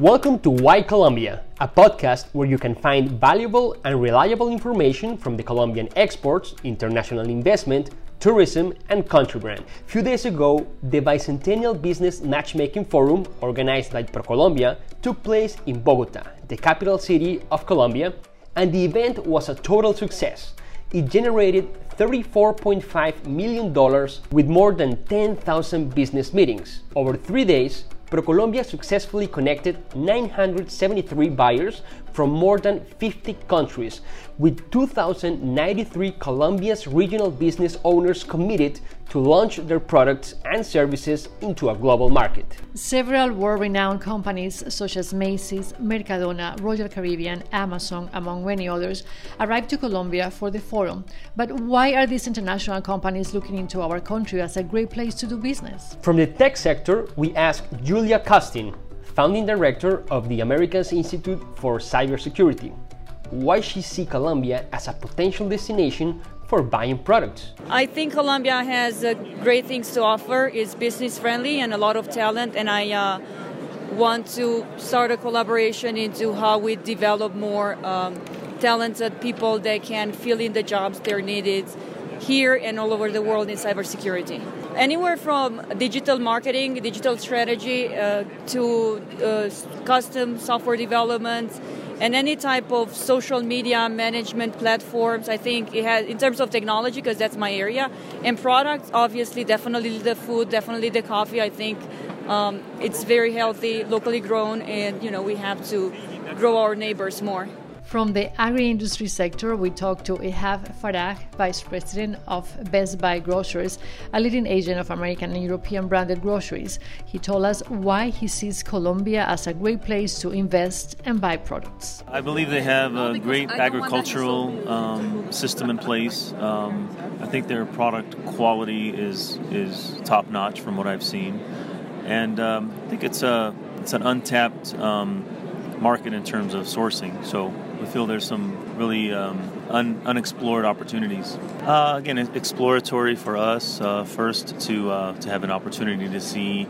Welcome to Why Colombia, a podcast where you can find valuable and reliable information from the Colombian exports, international investment, tourism, and country brand. A few days ago, the Bicentennial Business Matchmaking Forum, organized by ProColombia, took place in Bogota, the capital city of Colombia, and the event was a total success. It generated $34.5 million with more than 10,000 business meetings. Over three days, ProColombia successfully connected 973 buyers from more than 50 countries, with 2,093 Colombia's regional business owners committed to launch their products and services into a global market. Several world renowned companies such as Macy's, Mercadona, Royal Caribbean, Amazon, among many others, arrived to Colombia for the forum. But why are these international companies looking into our country as a great place to do business? From the tech sector, we asked Julia Costin, founding director of the Americas Institute for Cybersecurity, why she sees Colombia as a potential destination for buying products. I think Colombia has uh, great things to offer. It's business friendly and a lot of talent, and I uh, want to start a collaboration into how we develop more um, talented people that can fill in the jobs they're needed here and all over the world in cybersecurity. Anywhere from digital marketing, digital strategy, uh, to uh, custom software development, and any type of social media management platforms. I think it has, in terms of technology, because that's my area, and products, obviously, definitely the food, definitely the coffee. I think um, it's very healthy, locally grown, and you know we have to grow our neighbors more. From the agri-industry sector, we talked to Ihab Farah, Vice President of Best Buy Grocers, a leading agent of American and European branded groceries. He told us why he sees Colombia as a great place to invest and buy products. I believe they have a great agricultural um, system in place. Um, I think their product quality is is top notch from what I've seen, and um, I think it's a it's an untapped um, market in terms of sourcing. So we feel there's some really um, un- unexplored opportunities. Uh, again, exploratory for us. Uh, first, to uh, to have an opportunity to see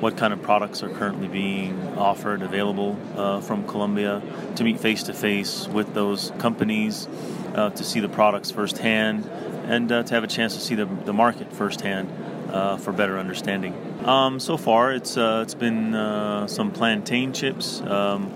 what kind of products are currently being offered, available uh, from Colombia, to meet face to face with those companies, uh, to see the products firsthand, and uh, to have a chance to see the, the market firsthand for better understanding. Um, so far, it's it's been some plantain chips. Um,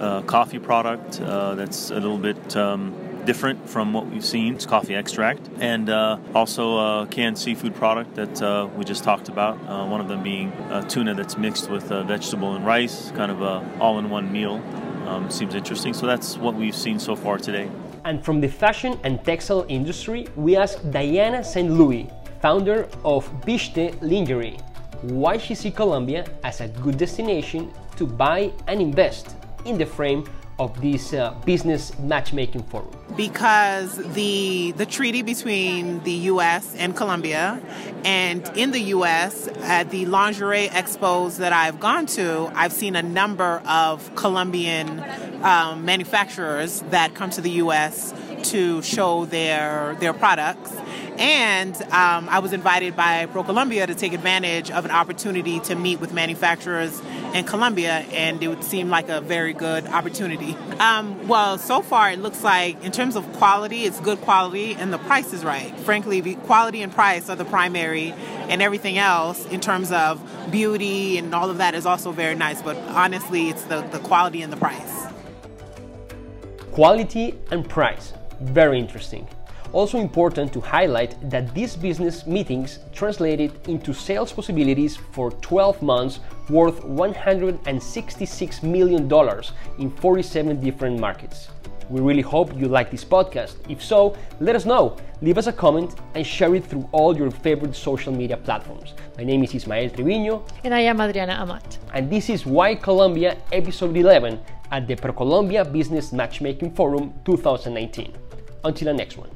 uh, coffee product uh, that's a little bit um, different from what we've seen. It's coffee extract, and uh, also a canned seafood product that uh, we just talked about. Uh, one of them being tuna that's mixed with vegetable and rice, kind of a all-in-one meal. Um, seems interesting. So that's what we've seen so far today. And from the fashion and textile industry, we asked Diana St. Louis, founder of Bishte Lingerie, why she sees Colombia as a good destination to buy and invest in the frame of this uh, business matchmaking forum? Because the the treaty between the U.S. and Colombia, and in the U.S. at the lingerie expos that I've gone to, I've seen a number of Colombian um, manufacturers that come to the U.S. to show their their products. And um, I was invited by ProColombia to take advantage of an opportunity to meet with manufacturers in Colombia, and it would seem like a very good opportunity. Um, well, so far it looks like, in terms of quality, it's good quality, and the price is right. Frankly, quality and price are the primary, and everything else, in terms of beauty and all of that, is also very nice. But honestly, it's the, the quality and the price. Quality and price. Very interesting. Also important to highlight that these business meetings translated into sales possibilities for 12 months worth $166 million in 47 different markets. We really hope you like this podcast. If so, let us know. Leave us a comment and share it through all your favorite social media platforms. My name is Ismael Triviño. And I am Adriana Amat. And this is Why Colombia, episode 11 at the ProColombia Business Matchmaking Forum 2019. Until the next one.